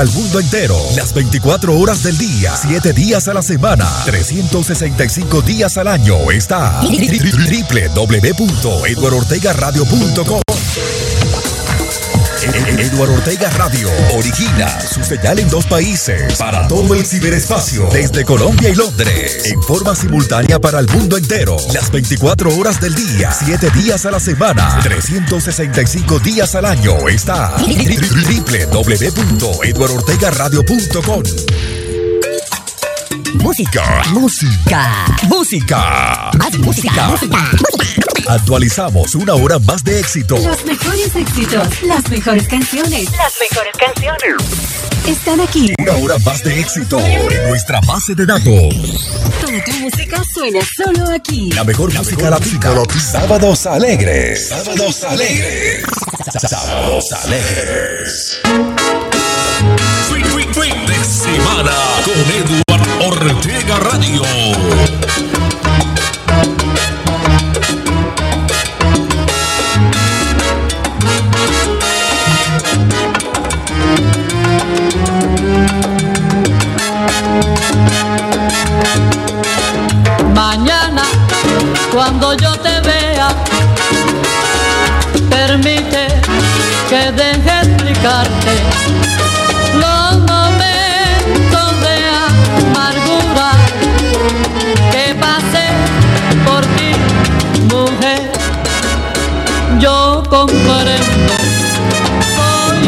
para el mundo entero. Las 24 horas del día, 7 días a la semana, 365 días al año. Está www.eduardortegaradio.com. Eduardo Ortega Radio origina su señal en dos países. Para todo el ciberespacio. Desde Colombia y Londres. En forma simultánea para el mundo entero. Las 24 horas del día. 7 días a la semana. 365 días al año. Está www.eduardortegaradio.com Música, música, música, más música, música. Actualizamos una hora más de éxito. Los mejores éxitos, las mejores canciones, las mejores canciones. Están aquí. Una hora más de éxito en nuestra base de datos. Toda tu música suena solo aquí. La mejor música latina. Sábados alegres. Sábados alegres. Sábados alegres. Fin de semana con Eduardo Ortega Radio.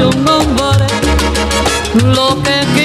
Un hombre, lo que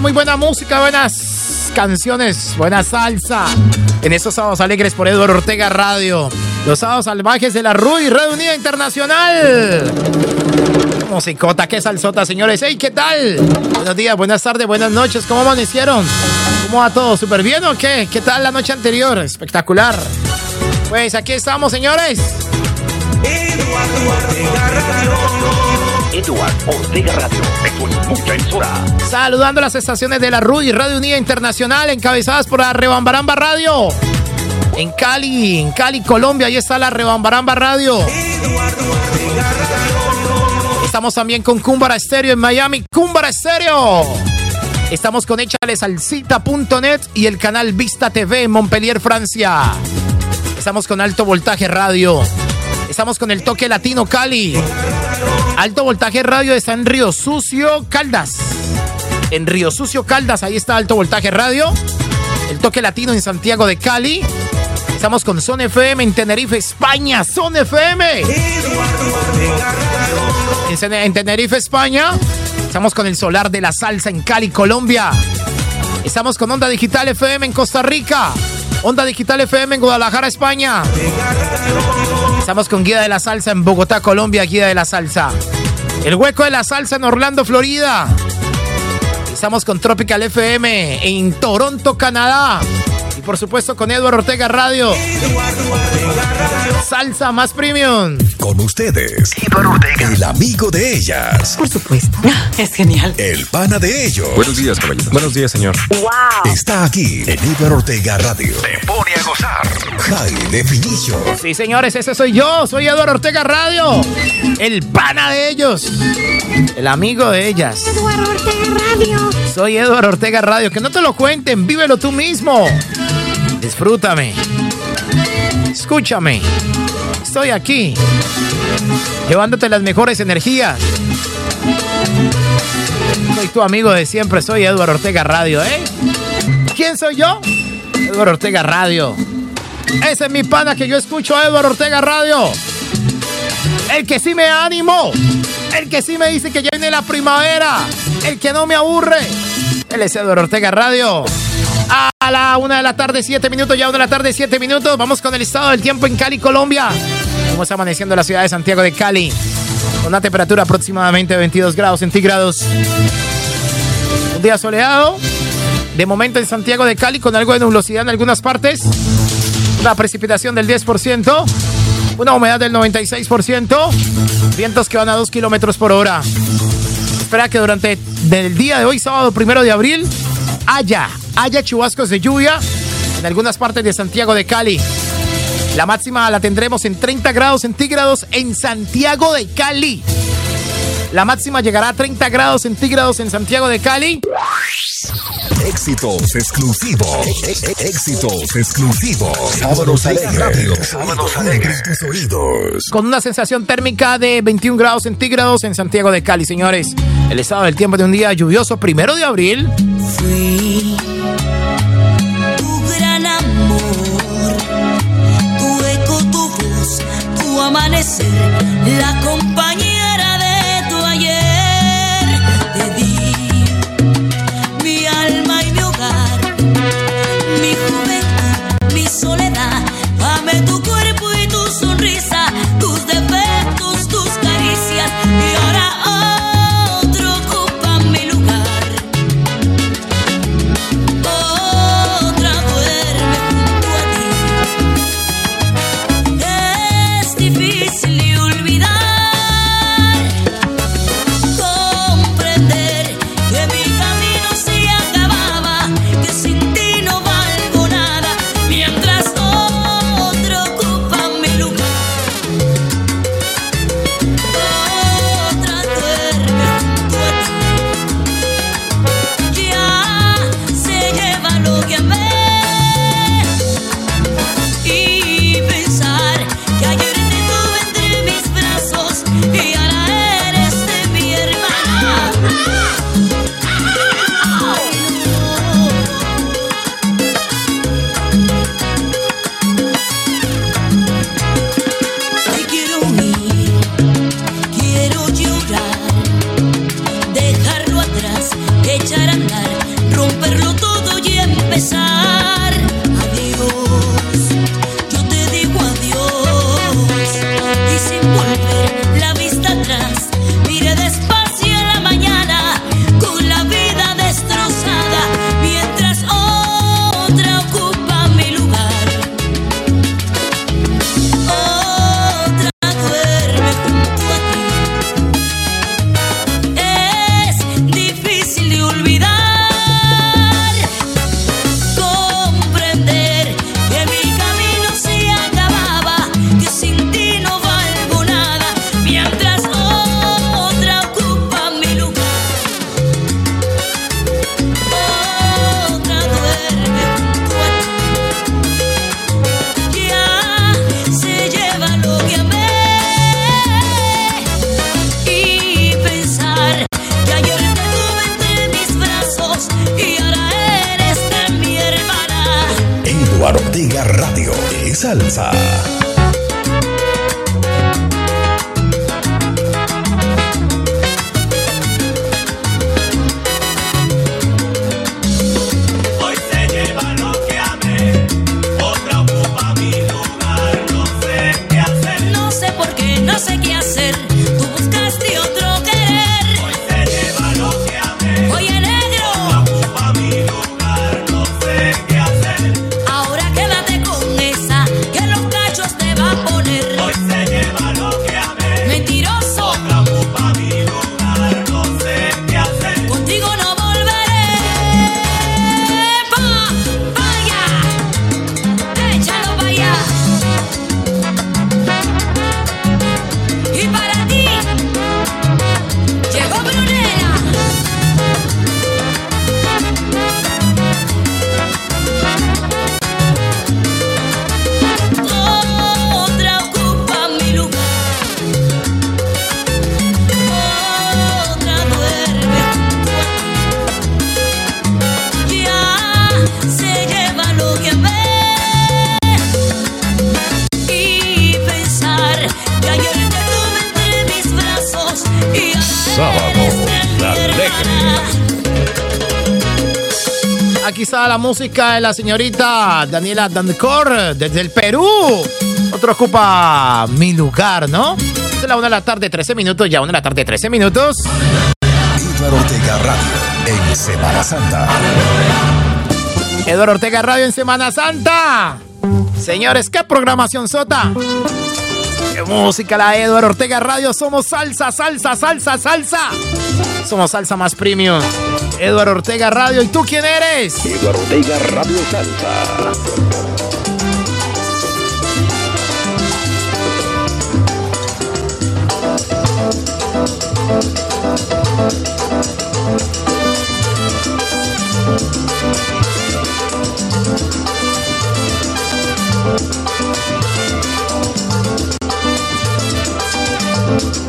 muy buena música, buenas canciones, buena salsa. En estos sábados alegres por Eduardo Ortega Radio. Los sábados salvajes de la RUI, Red Unida Internacional. Musicota, qué salsota, señores. Hey, ¿qué tal? Buenos días, buenas tardes, buenas noches. ¿Cómo amanecieron? ¿Cómo va todo? ¿Súper bien o qué? ¿Qué tal la noche anterior? Espectacular. Pues aquí estamos, señores. Eduardo Ortega Edward Ortega Radio. Es mucha emisora. Saludando las estaciones de la RUI, Radio Unida Internacional, encabezadas por la Rebambaramba Radio. En Cali, en Cali, Colombia, ahí está la Rebambaramba Radio. Estamos también con Cumbara Estéreo en Miami, Cumbara Estéreo. Estamos con echalesalcita.net y el canal Vista TV en Montpellier, Francia. Estamos con Alto Voltaje Radio. Estamos con el Toque Latino Cali. Alto Voltaje Radio está en Río Sucio, Caldas. En Río Sucio, Caldas, ahí está Alto Voltaje Radio. El Toque Latino en Santiago de Cali. Estamos con Son FM en Tenerife, España. Son FM. En, en Tenerife, España. Estamos con el Solar de la Salsa en Cali, Colombia. Estamos con Onda Digital FM en Costa Rica. Onda Digital FM en Guadalajara, España. Estamos con Guía de la Salsa en Bogotá, Colombia, Guía de la Salsa. El Hueco de la Salsa en Orlando, Florida. Estamos con Tropical FM en Toronto, Canadá. Y por supuesto con Eduardo Ortega Radio. Salsa más premium. Con ustedes, Ortega, el amigo de ellas. Por supuesto. Es genial. El pana de ellos. Buenos días, caballero. Buenos días, señor. ¡Wow! Está aquí en Eduardo Ortega Radio. Te pone a gozar. High Definition. Sí, señores, ese soy yo. Soy Eduardo Ortega Radio. El pana de ellos. El amigo de ellas. Eduardo Ortega Radio. Soy Eduardo Ortega Radio. Que no te lo cuenten, vívelo tú mismo. Disfrútame. Escúchame. Estoy aquí. Llevándote las mejores energías. Soy tu amigo de siempre. Soy Eduardo Ortega Radio, ¿eh? ¿Quién soy yo? Eduardo Ortega Radio. Ese es mi pana que yo escucho Eduardo Ortega Radio. El que sí me animo. El que sí me dice que ya viene la primavera. El que no me aburre. Él es Eduardo Ortega Radio. A la una de la tarde, siete minutos, ya una de la tarde, siete minutos. Vamos con el estado del tiempo en Cali, Colombia. ¿Cómo está amaneciendo la ciudad de Santiago de Cali? Con una temperatura aproximadamente de 22 grados centígrados. Un día soleado. De momento en Santiago de Cali con algo de nublosidad en algunas partes. Una precipitación del 10%. Una humedad del 96%. Vientos que van a 2 kilómetros por hora. Espera que durante el día de hoy, sábado primero de abril, haya, haya chubascos de lluvia en algunas partes de Santiago de Cali. La máxima la tendremos en 30 grados centígrados en Santiago de Cali. La máxima llegará a 30 grados centígrados en Santiago de Cali. Éxitos exclusivos. Éxitos exclusivos. Sábados alegres. Sábados alegres. tus oídos. Con una sensación térmica de 21 grados centígrados en Santiago de Cali, señores. El estado del tiempo de un día lluvioso, primero de abril. Fui tu gran amor, tu eco, tu voz, tu amanecer, la la música de la señorita Daniela Dancor desde el Perú. Otro ocupa mi lugar, ¿no? Es la una de la tarde, 13 minutos, ya una de la tarde, 13 minutos. Eduardo Ortega Radio en Semana Santa. Eduardo Ortega Radio en Semana Santa. Señores, ¿qué programación sota? ¿Qué música la Eduardo Ortega Radio? Somos salsa, salsa, salsa, salsa. Somos salsa más premium. Eduardo Ortega Radio. ¿Y tú quién eres? Eduardo Ortega Radio Salsa. Mañana,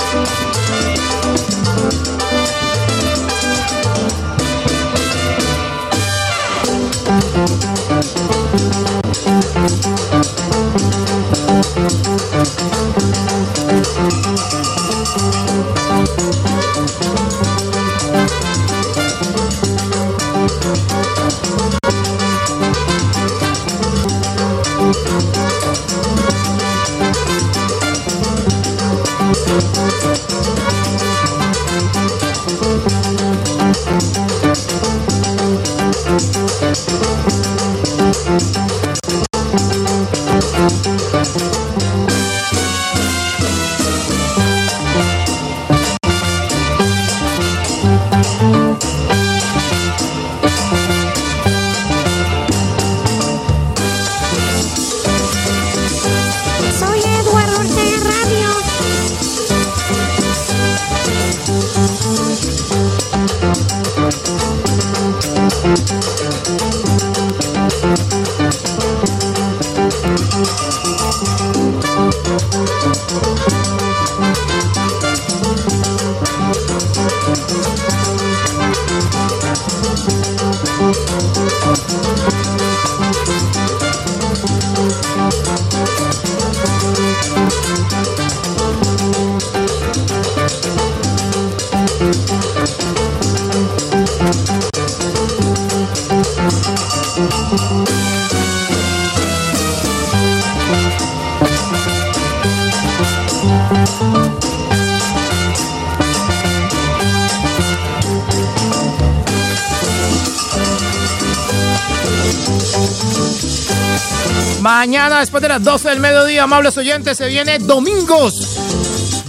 después de las 12 del mediodía, amables oyentes, se viene Domingos.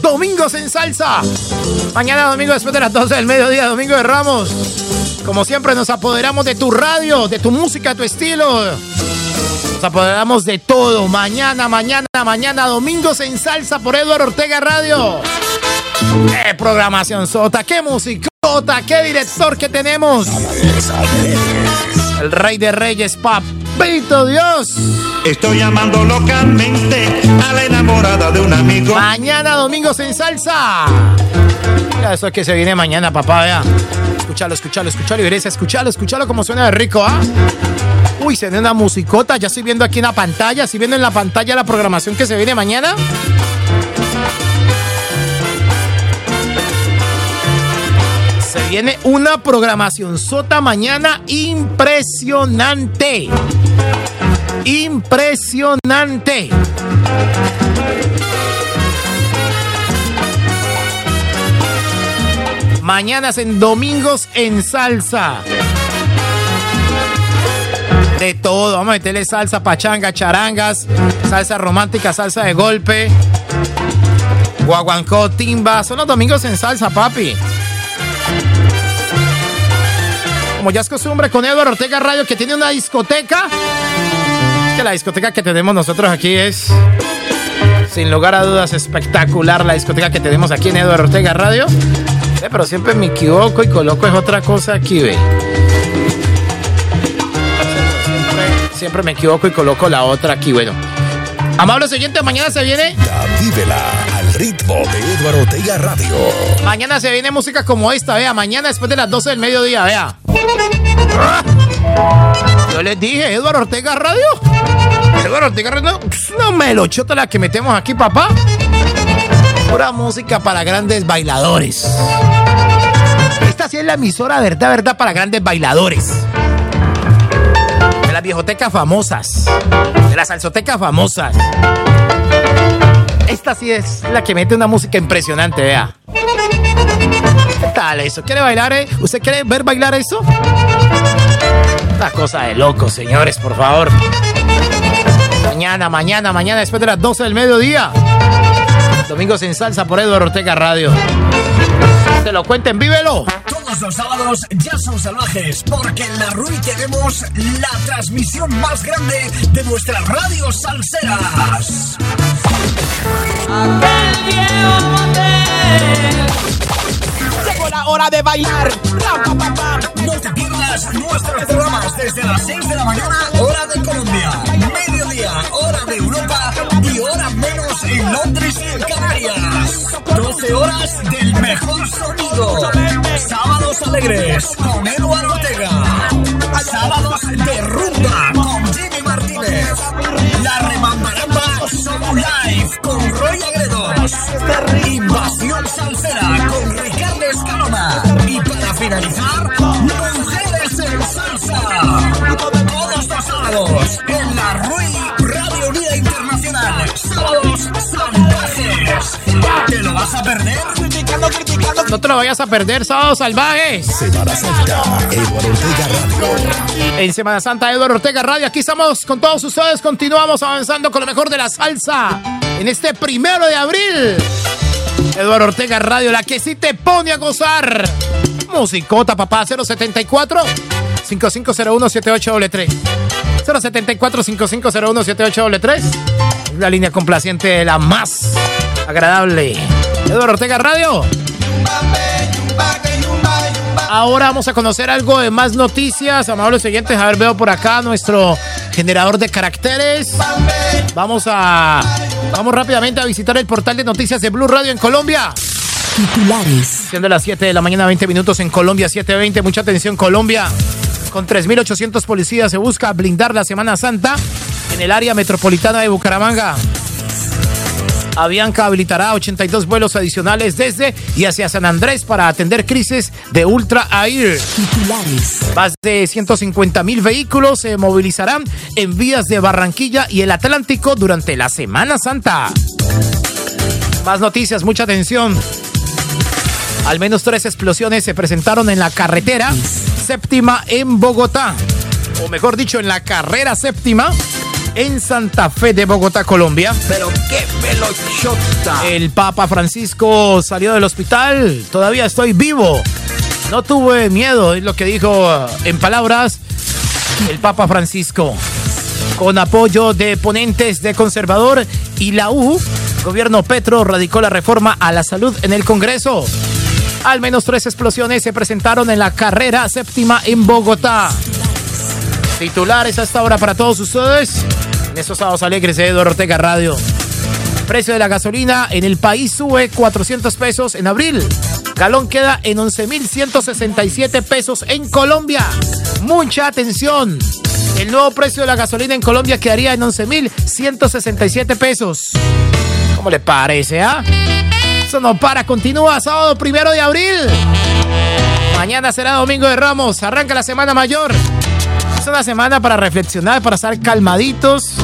Domingos en salsa. Mañana, domingo, después de las 12 del mediodía, Domingo de Ramos. Como siempre, nos apoderamos de tu radio, de tu música, tu estilo. Nos apoderamos de todo. Mañana, mañana, mañana, Domingos en salsa por Eduardo Ortega Radio. ¡Qué programación sota! ¡Qué musicota! ¡Qué director que tenemos! El rey de reyes, papito Dios. Estoy llamando localmente a la enamorada de un amigo. Mañana domingos en salsa. Ya eso es que se viene mañana, papá, vea. Escúchalo, escúchalo, escúchalo, Iglesia, escúchalo, escúchalo como suena de rico, ¿ah? Uy, se viene una musicota. Ya estoy viendo aquí en la pantalla. Estoy viendo en la pantalla la programación que se viene mañana. Se viene una programación sota mañana impresionante. Impresionante. Mañanas en domingos en salsa. De todo, vamos a meterle salsa, pachanga, charangas, salsa romántica, salsa de golpe, guaguancó, timba. Son los domingos en salsa, papi. Como ya es costumbre con Eduardo Ortega Radio, que tiene una discoteca. Que la discoteca que tenemos nosotros aquí es, sin lugar a dudas, espectacular. La discoteca que tenemos aquí en Eduardo Ortega Radio. Pero siempre me equivoco y coloco es otra cosa aquí, ve. Siempre, me equivoco y coloco la otra aquí, bueno. Amable siguiente, mañana se viene. Al ritmo de Eduardo Ortega Radio. Mañana se viene música como esta, vea. Mañana después de las 12 del mediodía, vea. Yo les dije, Eduardo Ortega Radio. Eduardo Ortega Radio. No me lo chota la que metemos aquí, papá. Pura música para grandes bailadores. Esta sí es la emisora verdad, verdad para grandes bailadores. De las viejotecas famosas. De las salsotecas famosas. Esta sí es la que mete una música impresionante, vea. ¿Qué tal eso? ¿Quiere bailar, eh? ¿Usted quiere ver bailar eso? Una cosa de loco, señores, por favor. Mañana, mañana, mañana, después de las 12 del mediodía. Domingos en salsa por Eduardo Ortega Radio. Te lo cuenten, vívelo. Todos los sábados ya son salvajes, porque en la RUI tenemos la transmisión más grande de nuestras radios salseras. Aquel viejo motel. Llegó la hora de bailar. Pam, pam, pam. No te pierdas nuestros programas desde las 6 de la mañana, hora de Colombia, mediodía, hora de Europa y hora menos en Londres y en Canarias. 12 horas del mejor sonido. Sábados alegres con Eduardo Ortega. Sábados de rumba con Jimmy Martínez. La remambaramba Live con Roy Agredos. Invasión Salsera con Ricardo Escalona. Y para finalizar, Mujeres en Salsa. Todos los sábados en la RUI Radio Unida Internacional. Sábados salvajes. ¿Te lo vas a perder? Criticando, criticando. No te lo vayas a perder, Sábados Salvajes. Semana Santa, Eduardo Ortega Radio. En Semana Santa, Eduardo Ortega Radio. Aquí estamos con todos ustedes. Continuamos avanzando con lo mejor de la salsa. En este primero de abril. Eduardo Ortega Radio, la que sí te pone a gozar. Musicota, papá, 074 5501 7833 074 5501 7833 La línea complaciente, la más agradable. Eduardo Ortega Radio. Ahora vamos a conocer algo de más noticias. Amables siguientes, a ver, veo por acá nuestro generador de caracteres. Vamos a. Vamos rápidamente a visitar el portal de noticias de Blue Radio en Colombia. Titulares. Siendo las 7 de la mañana, 20 minutos en Colombia, 7.20. Mucha atención, Colombia. Con 3.800 policías se busca blindar la Semana Santa en el área metropolitana de Bucaramanga. Avianca habilitará 82 vuelos adicionales desde y hacia San Andrés para atender crisis de Ultra Air. Titulares. Más de 150 mil vehículos se movilizarán en vías de Barranquilla y el Atlántico durante la Semana Santa. Más noticias, mucha atención. Al menos tres explosiones se presentaron en la carretera séptima en Bogotá. O mejor dicho, en la carrera séptima en Santa Fe de Bogotá, Colombia. Pero qué velochota. El Papa Francisco salió del hospital. Todavía estoy vivo. No tuve miedo, es lo que dijo en palabras el Papa Francisco. Con apoyo de ponentes de Conservador y la U, gobierno Petro radicó la reforma a la salud en el Congreso. Al menos tres explosiones se presentaron en la carrera séptima en Bogotá. Titulares a esta hora para todos ustedes. En estos sábados alegres de Eduardo Ortega Radio. Precio de la gasolina en el país sube 400 pesos en abril. Galón queda en 11.167 pesos en Colombia. Mucha atención. el nuevo precio de la gasolina en Colombia quedaría en 11.167 pesos. ¿Cómo le parece, ah? Eso no para, continúa sábado primero de abril. Mañana será domingo de Ramos, arranca la semana mayor. Es una semana para reflexionar, para estar calmaditos,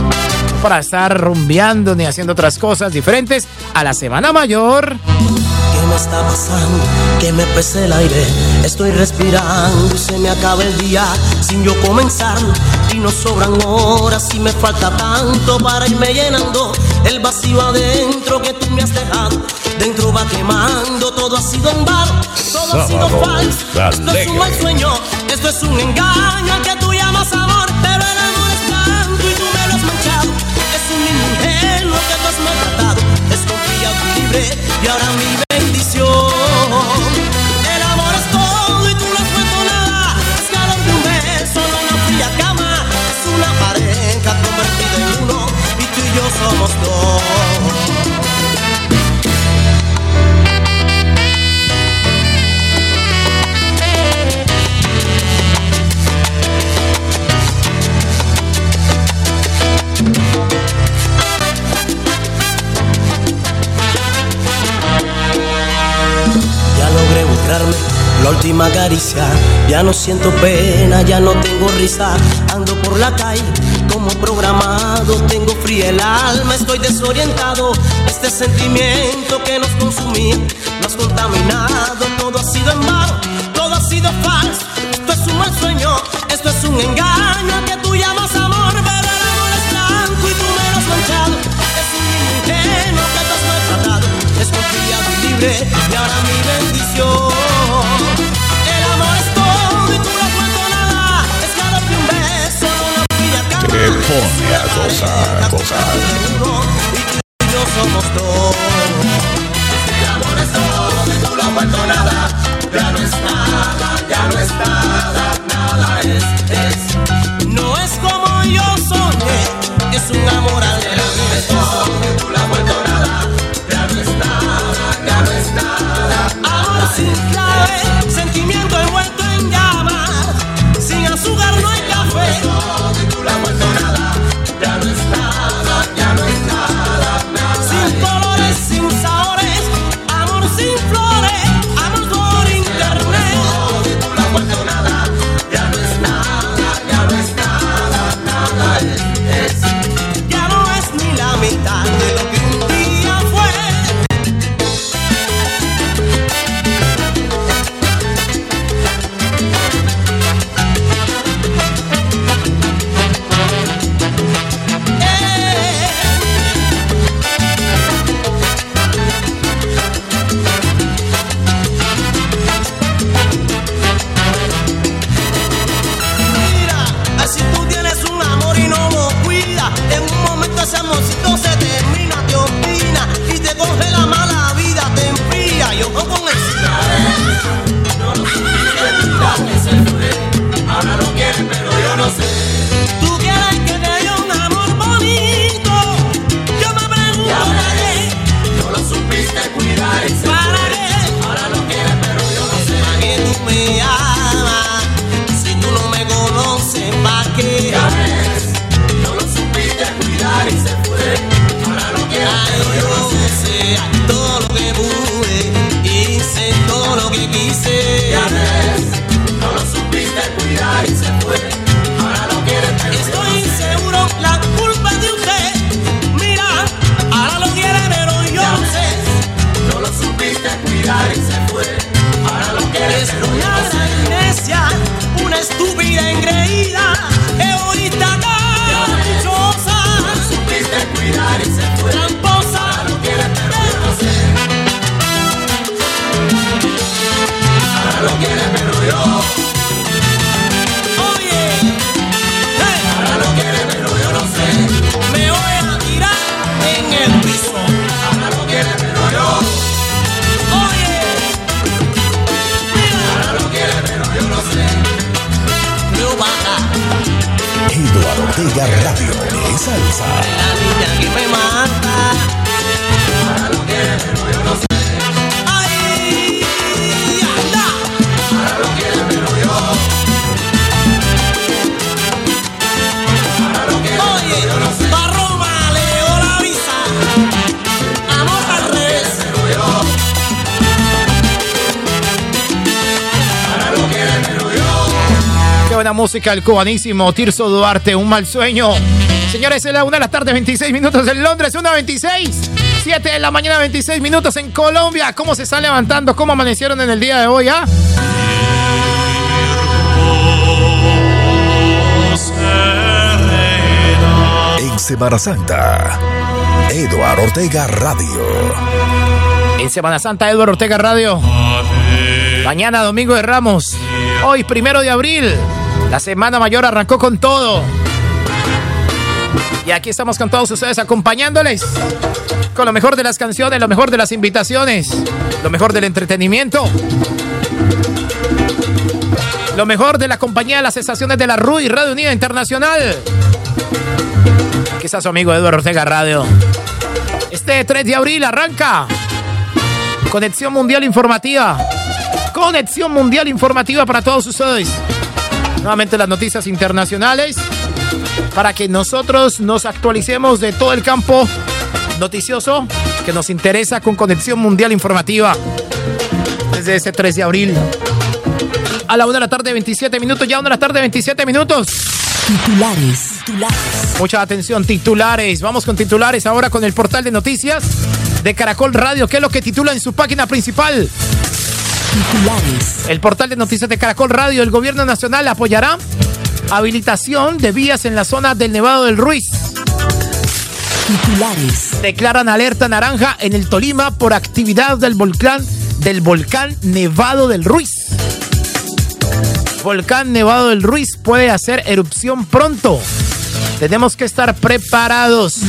para estar rumbeando ni haciendo otras cosas diferentes a la semana mayor me está pasando? Que me pese el aire, estoy respirando y se me acaba el día sin yo comenzar. Y no sobran horas y me falta tanto para irme llenando el vacío adentro que tú me has dejado. Dentro va quemando, todo ha sido en vano, todo ha sido falso. Esto es un mal sueño, esto es un engaño que y ahora mi el amor es todo y tú no has puesto nada. Es calor de un beso, no una fría cama. Es una pareja convertida en uno y tú y yo somos la última caricia. Ya no siento pena, ya no tengo risa. Ando por la calle como programado. Tengo fría el alma, estoy desorientado. Este sentimiento que nos consumía, nos contaminado. Gozar, gozar. Buena música, el cubanísimo Tirso Duarte, un mal sueño. Señores, es la 1 de la tarde, 26 minutos en Londres, 1.26. 7 de la mañana, 26 minutos en Colombia. ¿Cómo se están levantando? ¿Cómo amanecieron en el día de hoy? Ah? En Semana Santa, Eduardo Ortega Radio. En Semana Santa, Eduardo Ortega Radio. Mañana, domingo de Ramos. Hoy, primero de abril. La Semana Mayor arrancó con todo. Y aquí estamos con todos ustedes acompañándoles con lo mejor de las canciones, lo mejor de las invitaciones, lo mejor del entretenimiento, lo mejor de la compañía de las estaciones de la RUI, Radio Unida Internacional. Está su amigo Eduardo Ortega Radio. Este 3 de abril arranca Conexión Mundial Informativa. Conexión Mundial Informativa para todos ustedes. Nuevamente las noticias internacionales para que nosotros nos actualicemos de todo el campo noticioso que nos interesa con Conexión Mundial Informativa desde este 3 de abril. A la 1 de la tarde, 27 minutos, ya 1 de la tarde, 27 minutos. Titulares. Titulares. Mucha atención, titulares. Vamos con titulares ahora con el portal de noticias de Caracol Radio. ¿Qué es lo que titula en su página principal? Titulares. El portal de noticias de Caracol Radio. El gobierno nacional apoyará habilitación de vías en la zona del Nevado del Ruiz. Titulares. Declaran alerta naranja en el Tolima por actividad del volcán del volcán Nevado del Ruiz. Volcán Nevado del Ruiz puede hacer erupción pronto. Tenemos que estar preparados.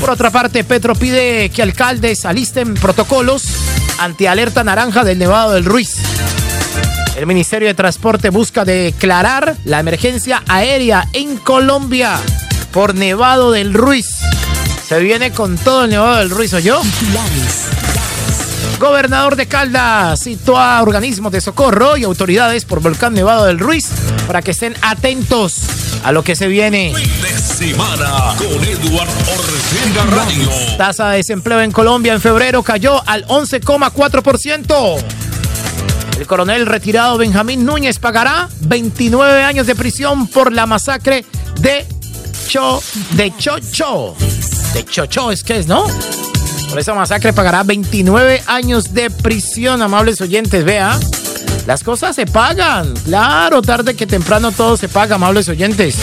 Por otra parte, Petro pide que alcaldes alisten protocolos ante alerta naranja del Nevado del Ruiz. El Ministerio de Transporte busca declarar la emergencia aérea en Colombia por Nevado del Ruiz. Se viene con todo el Nevado del Ruiz, ¿o yo? Gobernador de Caldas citó a organismos de socorro y autoridades por Volcán Nevado del Ruiz para que estén atentos a lo que se viene. Fin de semana con Ortega Radio. Tasa de desempleo en Colombia en febrero cayó al 11,4%. El coronel retirado Benjamín Núñez pagará 29 años de prisión por la masacre de Cho, de Chocho. De Chocho es que es, ¿no? Por esa masacre pagará 29 años de prisión, amables oyentes. Vea, las cosas se pagan. Claro, tarde que temprano todo se paga, amables oyentes.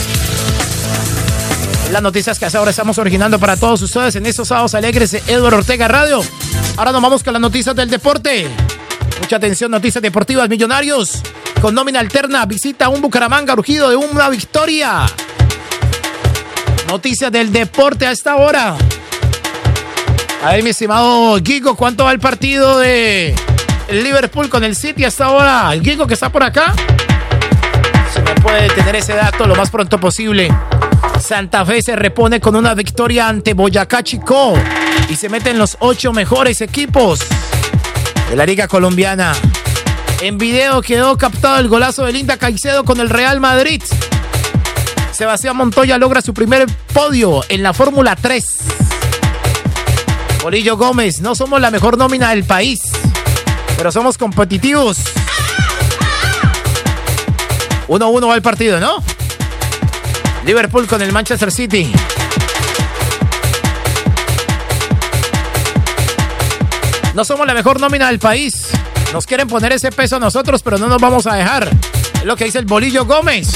Las noticias que hasta ahora estamos originando para todos ustedes en estos sábados alegres de Eduardo Ortega Radio. Ahora nos vamos con las noticias del deporte. Mucha atención, noticias deportivas. Millonarios con nómina alterna visita un Bucaramanga urgido de una victoria. Noticias del deporte a esta hora. A ver, mi estimado Gigo, ¿cuánto va el partido de Liverpool con el City hasta ahora? El Gigo que está por acá. Se me puede tener ese dato lo más pronto posible. Santa Fe se repone con una victoria ante Boyacá Chico y se mete en los ocho mejores equipos de la Liga Colombiana. En video quedó captado el golazo de Linda Caicedo con el Real Madrid. Sebastián Montoya logra su primer podio en la Fórmula 3. Bolillo Gómez, no somos la mejor nómina del país, pero somos competitivos. 1-1 va el partido, ¿no? Liverpool con el Manchester City. No somos la mejor nómina del país. Nos quieren poner ese peso a nosotros, pero no nos vamos a dejar. Es lo que dice el Bolillo Gómez.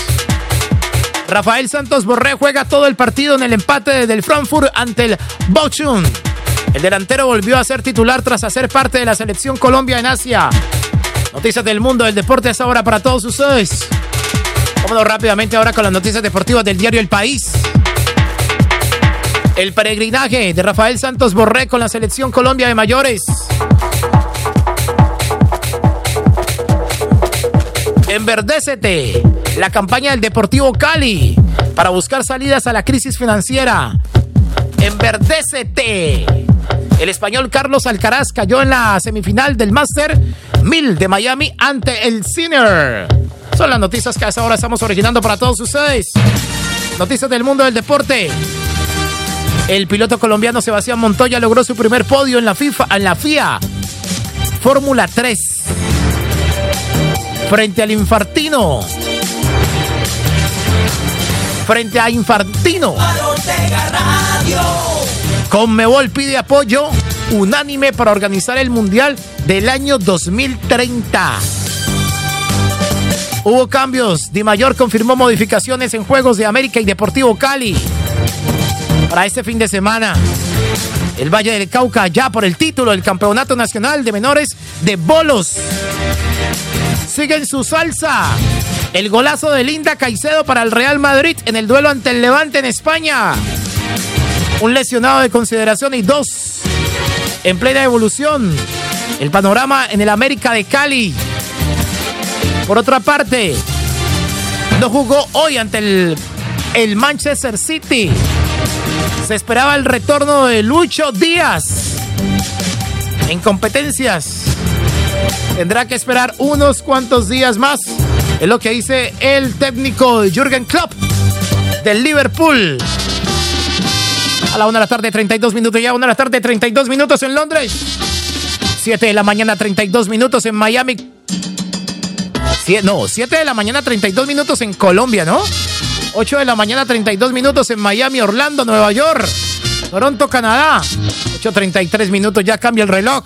Rafael Santos Borré juega todo el partido en el empate del Frankfurt ante el Bochum. El delantero volvió a ser titular tras hacer parte de la selección Colombia en Asia. Noticias del mundo del deporte hasta ahora para todos ustedes. Vámonos rápidamente ahora con las noticias deportivas del diario El País. El peregrinaje de Rafael Santos Borré con la selección Colombia de mayores. Enverdécete, la campaña del Deportivo Cali para buscar salidas a la crisis financiera. Enverdécete. El español Carlos Alcaraz cayó en la semifinal del Master 1000 de Miami ante el Sinner. Son las noticias que hasta ahora estamos originando para todos ustedes. Noticias del mundo del deporte. El piloto colombiano Sebastián Montoya logró su primer podio en la FIFA, en la FIA Fórmula 3 frente al Infartino. frente a Infantino. Conmebol pide apoyo unánime para organizar el Mundial del año 2030. Hubo cambios. Di Mayor confirmó modificaciones en Juegos de América y Deportivo Cali. Para este fin de semana, el Valle del Cauca ya por el título del Campeonato Nacional de Menores de Bolos. Sigue en su salsa. El golazo de Linda Caicedo para el Real Madrid en el duelo ante el Levante en España. Un lesionado de consideración y dos en plena evolución. El panorama en el América de Cali. Por otra parte, no jugó hoy ante el, el Manchester City. Se esperaba el retorno de Lucho Díaz en competencias. Tendrá que esperar unos cuantos días más. Es lo que dice el técnico Jürgen Klopp del Liverpool. A la una de la tarde, 32 minutos. Ya, una de la tarde, 32 minutos en Londres. 7 de la mañana, 32 minutos en Miami. no, 7 de la mañana, 32 minutos en Colombia, ¿no? 8 de la mañana, 32 minutos en Miami, Orlando, Nueva York, Toronto, Canadá. 8.33 minutos, ya cambia el reloj.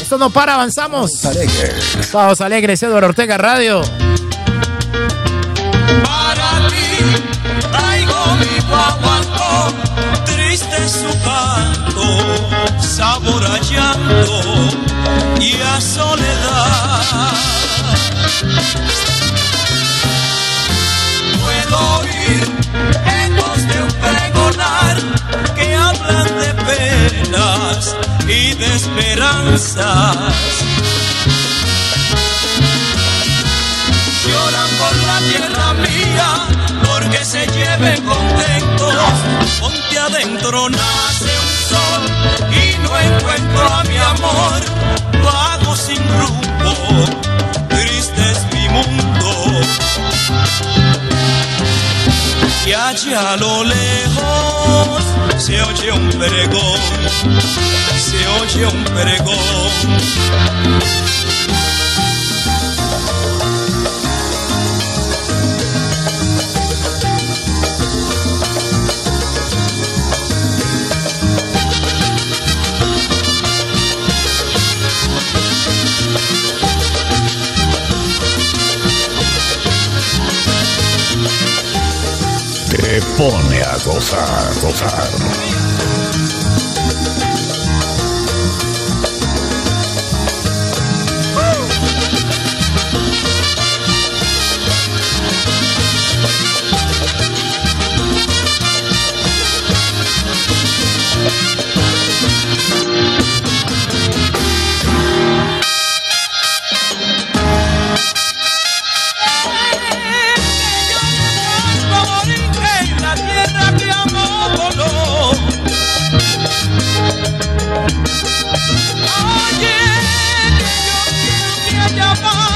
Esto no para, avanzamos. Vamos alegres. Alegres, Eduardo Ortega Radio. Para ti traigo mi triste su sabor a y a soledad. Puedo oír ecos de un pregonar que hablan de penas y de esperanzas. Lloran por la tierra mía porque se lleven contentos. Adentro nace un sol y no encuentro a mi amor. Vago sin rumbo, triste es mi mundo. Y allá a lo lejos se oye un pregón, se oye un pregón. Te pone a gozar, gozar. Que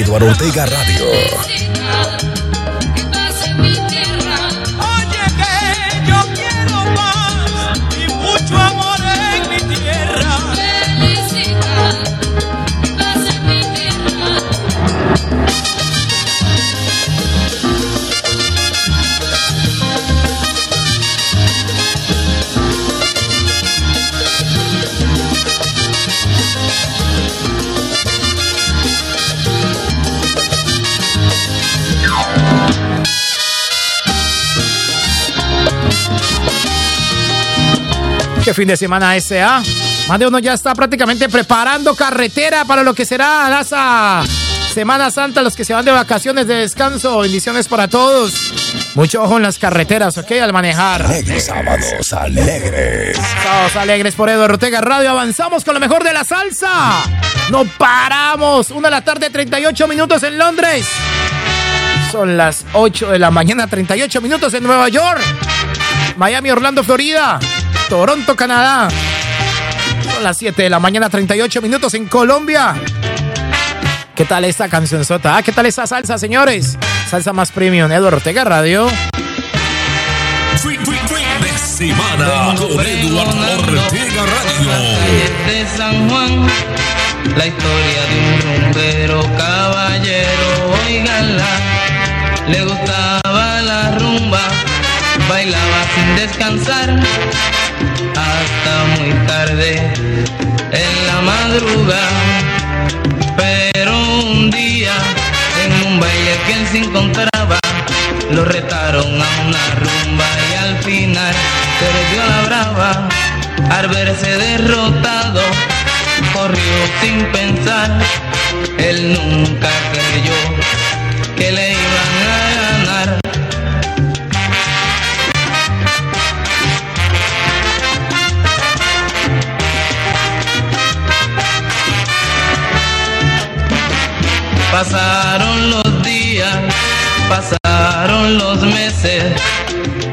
Eduardo Ortega Radio. Fin de semana ah? Más de uno ya está prácticamente preparando carretera para lo que será esa Semana Santa, los que se van de vacaciones de descanso. Bendiciones para todos. Mucho ojo en las carreteras, ¿ok? Al manejar. Alegres sábados alegres. Sábados alegres por Eduardo Ortega Radio. Avanzamos con lo mejor de la salsa. No paramos. Una de la tarde, 38 minutos en Londres. Son las 8 de la mañana, 38 minutos en Nueva York. Miami, Orlando, Florida. Toronto, Canadá. Son las 7 de la mañana, 38 minutos en Colombia. ¿Qué tal esta canción sota? Ah, ¿Qué tal esa salsa, señores? Salsa más premium, Eduardo Ortega Radio. Semana con Eduardo Ortega Radio. de San Juan, la historia de un rumbero caballero, oiganla, le gustaba la rumba, bailaba sin descansar, hasta muy tarde en la madrugada, pero un día en un baile que él se encontraba, lo retaron a una rumba y al final perdió la brava. Al verse derrotado, corrió sin pensar. Él nunca creyó que le iban Pasaron los días, pasaron los meses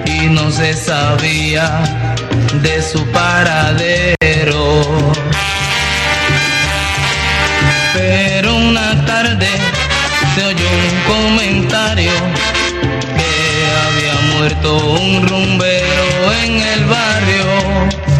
y no se sabía de su paradero. Pero una tarde se oyó un comentario que había muerto un rumbero en el barrio.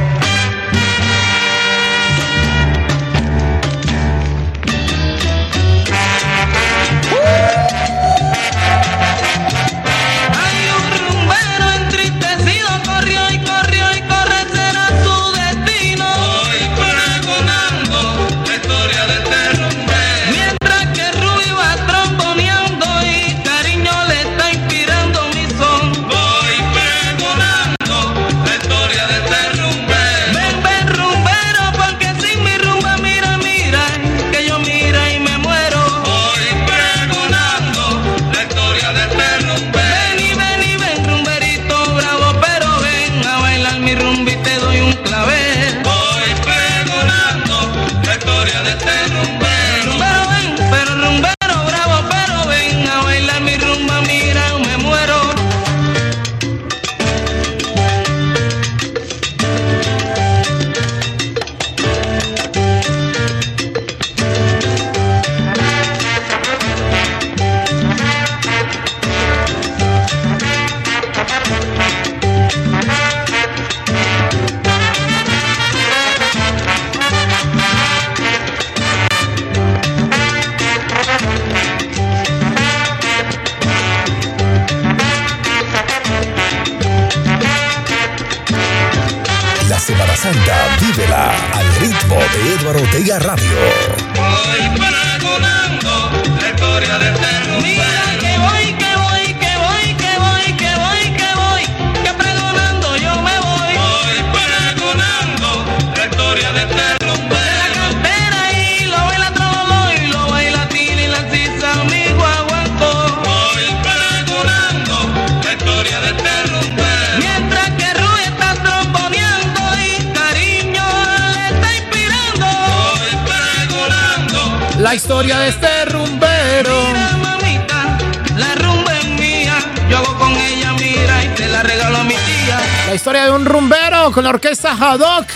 Rumbero. Mira, mamita, la rumba es mía. Yo hago con ella, mira, y te la regalo a mi tía. La historia de un rumbero con la orquesta Haddock.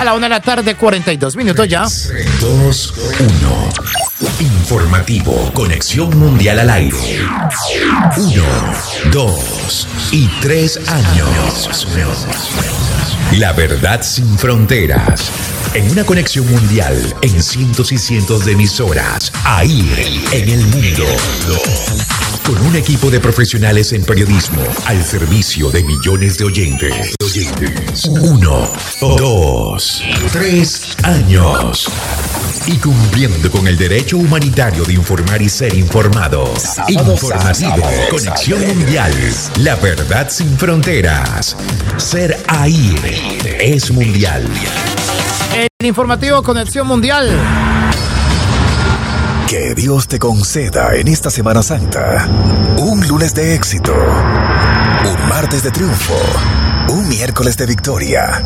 A la una de la tarde, 42 minutos ya. 2, 1. Informativo Conexión Mundial al aire. Uno, dos y tres años. La verdad sin fronteras. En una conexión mundial, en cientos y cientos de emisoras, ahí en el mundo. Con un equipo de profesionales en periodismo al servicio de millones de oyentes. Uno, dos, tres años. Y cumpliendo con el derecho humanitario de informar y ser informados. Informativo, Conexión Mundial. La verdad sin fronteras. Ser ahí es mundial. El informativo Conexión Mundial. Que Dios te conceda en esta Semana Santa un lunes de éxito, un martes de triunfo, un miércoles de victoria,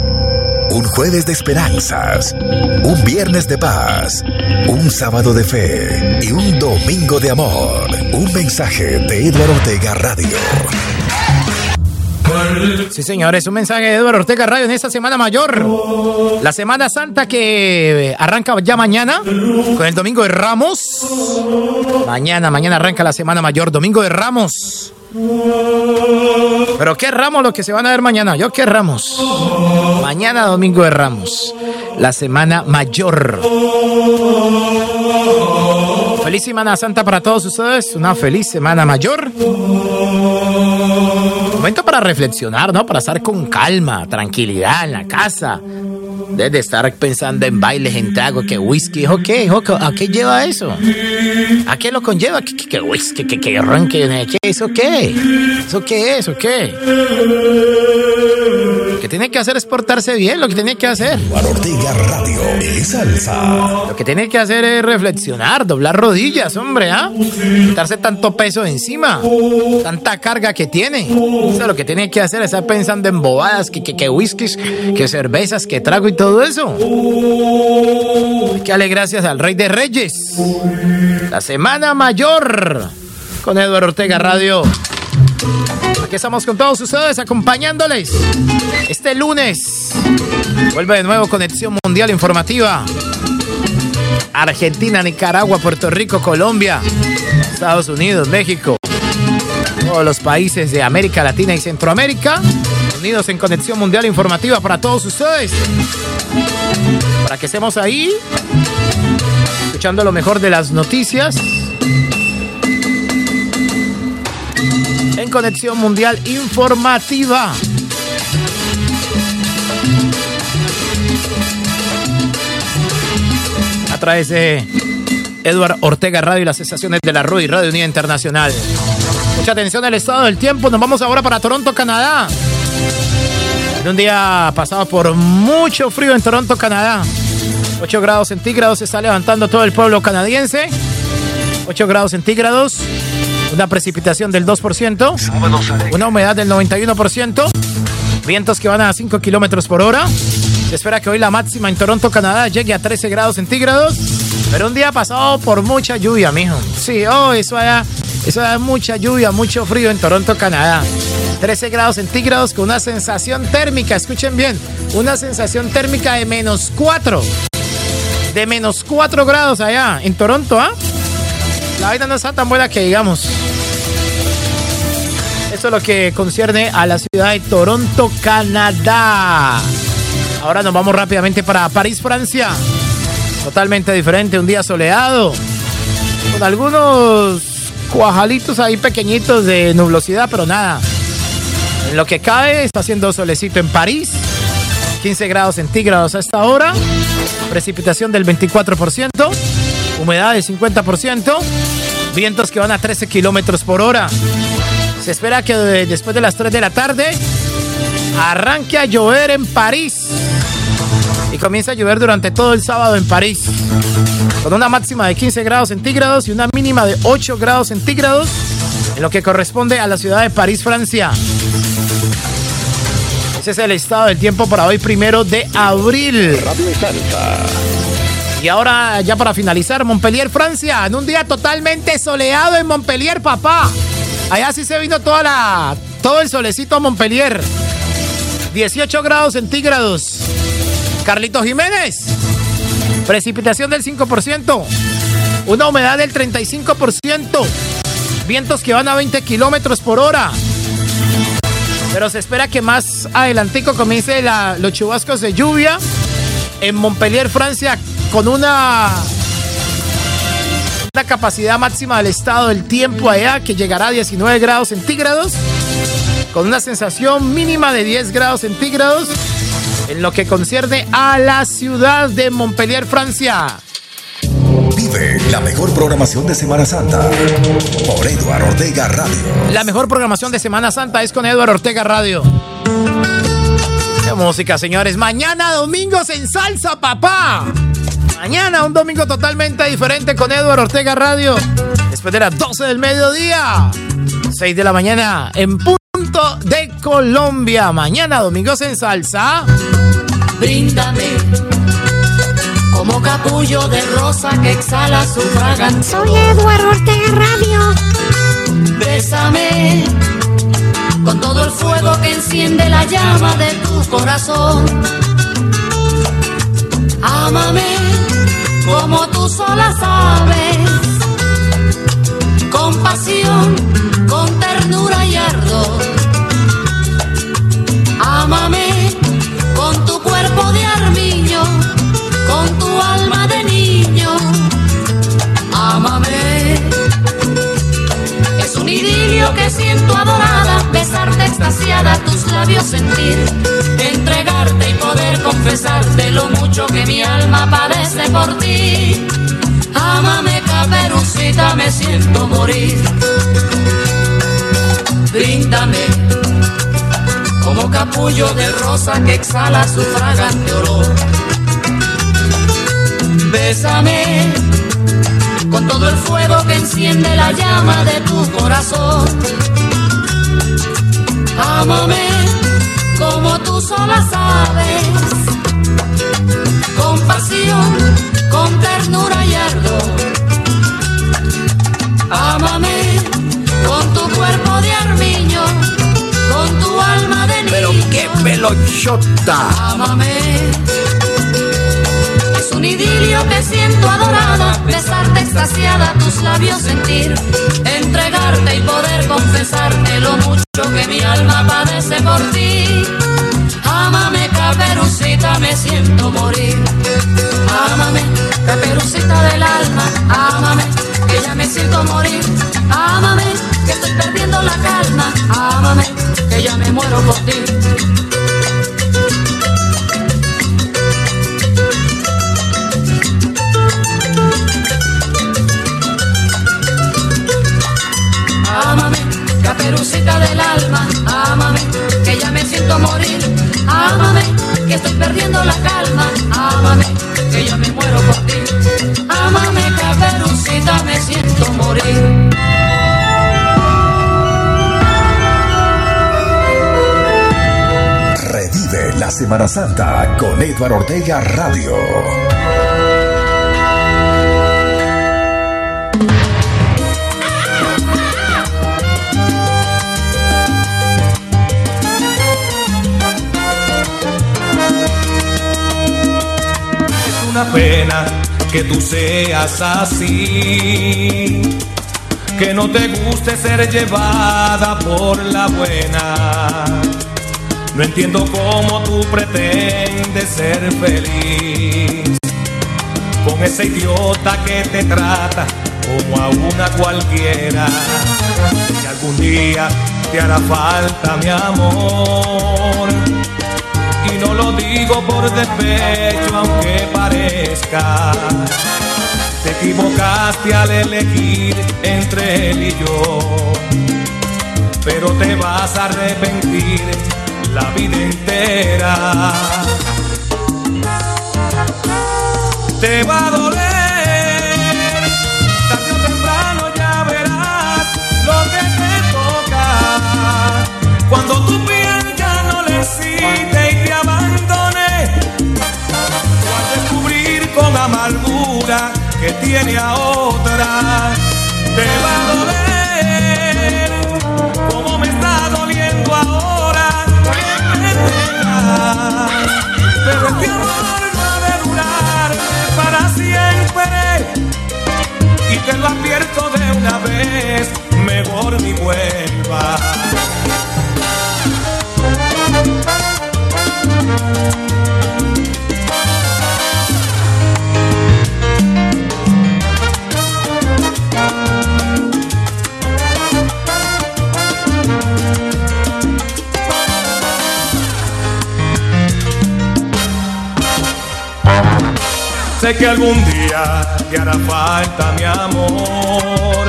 un jueves de esperanzas, un viernes de paz, un sábado de fe y un domingo de amor. Un mensaje de Eduardo Ortega Radio. Sí, señores, un mensaje de Eduardo Ortega Radio en esta Semana Mayor. La Semana Santa que arranca ya mañana con el Domingo de Ramos. Mañana, mañana arranca la Semana Mayor, Domingo de Ramos. Pero qué ramos lo que se van a ver mañana. Yo qué ramos. Mañana Domingo de Ramos. La Semana Mayor. Feliz Semana Santa para todos ustedes. Una feliz Semana Mayor. Momento para reflexionar, ¿no? Para estar con calma, tranquilidad en la casa. Desde estar pensando en bailes, en trago, que whisky, ¿o qué? ¿O qué- ¿A qué lleva eso? ¿A qué lo conlleva? ¿Qué, qué, qué whisky? ¿Qué, qué arranque? ¿Qué? ¿Eso qué? ¿Eso qué es? ¿O qué? Que tiene que hacer es portarse bien, lo que tiene que hacer. Ortega Radio es salsa. Lo que tiene que hacer es reflexionar, doblar rodillas, hombre, ¿ah? Quitarse tanto peso encima, tanta carga que tiene. O sea, lo que tiene que hacer es estar pensando en bobadas, que, que, que whiskies, que cervezas, que trago y todo eso. Hay que darle gracias al Rey de Reyes. La Semana Mayor con Eduardo Ortega Radio. Aquí estamos con todos ustedes acompañándoles este lunes. Vuelve de nuevo Conexión Mundial Informativa. Argentina, Nicaragua, Puerto Rico, Colombia, Estados Unidos, México. Todos los países de América Latina y Centroamérica. Unidos en Conexión Mundial Informativa para todos ustedes. Para que estemos ahí, escuchando lo mejor de las noticias. Conexión Mundial Informativa. a través de Edward Ortega Radio y las estaciones de la RUI, Radio Unida Internacional. Mucha atención al estado del tiempo. Nos vamos ahora para Toronto, Canadá. En un día pasado por mucho frío en Toronto, Canadá. 8 grados centígrados se está levantando todo el pueblo canadiense. 8 grados centígrados. Una precipitación del 2%. Una humedad del 91%. Vientos que van a 5 kilómetros por hora. Espera que hoy la máxima en Toronto, Canadá, llegue a 13 grados centígrados. Pero un día pasado por mucha lluvia, mijo. Sí, oh, eso da, eso da mucha lluvia, mucho frío en Toronto, Canadá. 13 grados centígrados con una sensación térmica, escuchen bien, una sensación térmica de menos 4. De menos 4 grados allá en Toronto, ¿ah? La vaina no está tan buena que digamos. Eso es lo que concierne a la ciudad de Toronto, Canadá. Ahora nos vamos rápidamente para París, Francia. Totalmente diferente, un día soleado. Con algunos cuajalitos ahí pequeñitos de nublosidad, pero nada. En lo que cae, está haciendo solecito en París. 15 grados centígrados a esta hora. Precipitación del 24%. Humedad del 50%. Vientos que van a 13 kilómetros por hora. Se espera que de- después de las 3 de la tarde arranque a llover en París. Y comienza a llover durante todo el sábado en París. Con una máxima de 15 grados centígrados y una mínima de 8 grados centígrados. En lo que corresponde a la ciudad de París, Francia. Ese es el estado del tiempo para hoy, primero de abril. Y ahora, ya para finalizar, Montpellier, Francia, en un día totalmente soleado en Montpellier, papá. Allá sí se vino toda la, todo el solecito a Montpellier. 18 grados centígrados. Carlitos Jiménez, precipitación del 5%. Una humedad del 35%. Vientos que van a 20 kilómetros por hora. Pero se espera que más adelantico comience la- los chubascos de lluvia en Montpellier, Francia, con una, una capacidad máxima del estado del tiempo allá que llegará a 19 grados centígrados, con una sensación mínima de 10 grados centígrados en lo que concierne a la ciudad de Montpellier, Francia. Vive la mejor programación de Semana Santa por Eduardo Ortega Radio. La mejor programación de Semana Santa es con Eduardo Ortega Radio. Qué música, señores. Mañana domingos en salsa, papá. Mañana un domingo totalmente diferente con Eduardo Ortega Radio. Después de las 12 del mediodía. 6 de la mañana en punto de Colombia. Mañana domingos en salsa. Bríndame como capullo de rosa que exhala su fragancia. Soy Eduardo Ortega Radio. Bésame con todo el fuego que enciende la llama de tu corazón. Ámame como tú sola sabes, con pasión, con ternura y ardor. Ámame con tu cuerpo de armiño, con tu alma de niño. Ámame. Es un idilio que siento adorada, besarte extasiada, tus labios sentir, poder confesarte lo mucho que mi alma padece por ti. Ámame, caperucita, me siento morir. Bríndame como capullo de rosa que exhala su fragante olor. Bésame con todo el fuego que enciende la llama de tu corazón. Ámame como tú sola sabes, pasión, con ternura y ardor. Ámame con tu cuerpo de armiño, con tu alma de niño. Pero qué pelochota. Ámame. Es un idilio que siento adorada, besarte extasiada, tus labios sentir, entregarte y poder confesarte lo mucho que mi alma padece por ti. Ámame, caperucita, me siento morir. Ámame, caperucita del alma, ámame, que ya me siento morir. Ámame, que estoy perdiendo la calma. Ámame, que ya me muero por ti. Ámame, caperucita del alma, ámame, que ya me siento morir. Ámame, que estoy perdiendo la calma. Ámame, que ya me muero por ti. Ámame, caperucita, me siento morir. Revive la Semana Santa con Eduardo Ortega Radio. Una pena que tú seas así, que no te guste ser llevada por la buena. No entiendo cómo tú pretendes ser feliz con ese idiota que te trata como a una cualquiera. Si algún día te hará falta mi amor, y no lo digo por despecho, aunque parezca. Te equivocaste al elegir entre él y yo, pero te vas a arrepentir la vida entera. Te va a doler, tiene a otra. Te va a doler como me está doliendo ahora. Pero este amor no debe durar para siempre. Y te lo advierto de una vez. Que algún día te hará falta mi amor.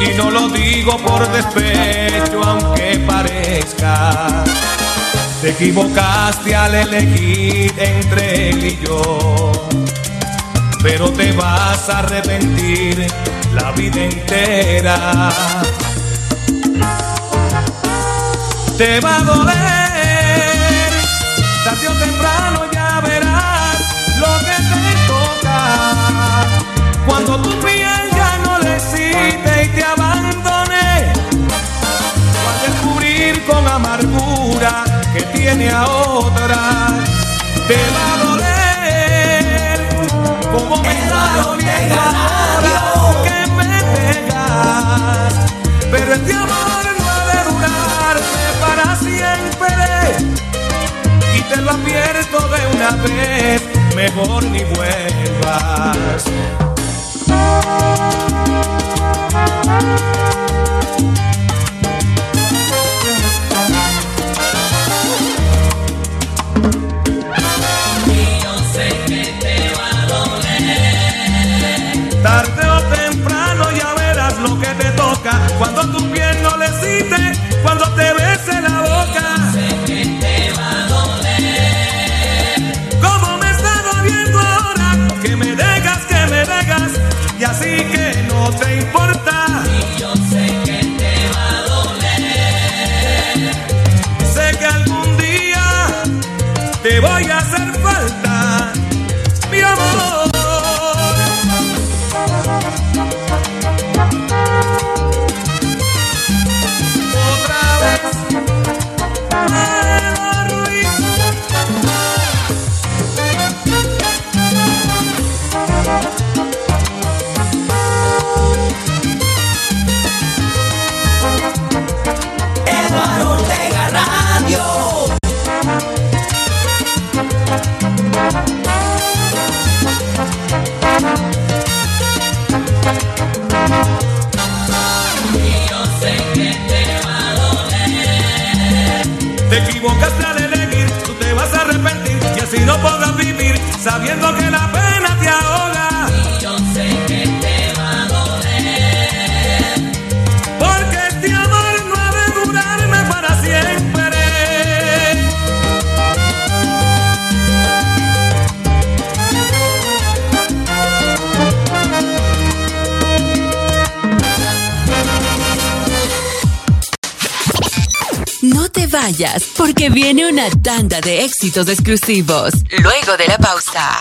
Y no lo digo por despecho, aunque parezca. Te equivocaste al elegir entre él y yo. Pero te vas a arrepentir la vida entera. Te va a doler, tiene a otra. Te va a doler, como me ahora que me pegas. Pero este amor no ha de durarme para siempre. Y te lo advierto de una vez, mejor ni vuelvas. Tarde Cuando tu porque viene una tanda de éxitos exclusivos. Luego de la pausa.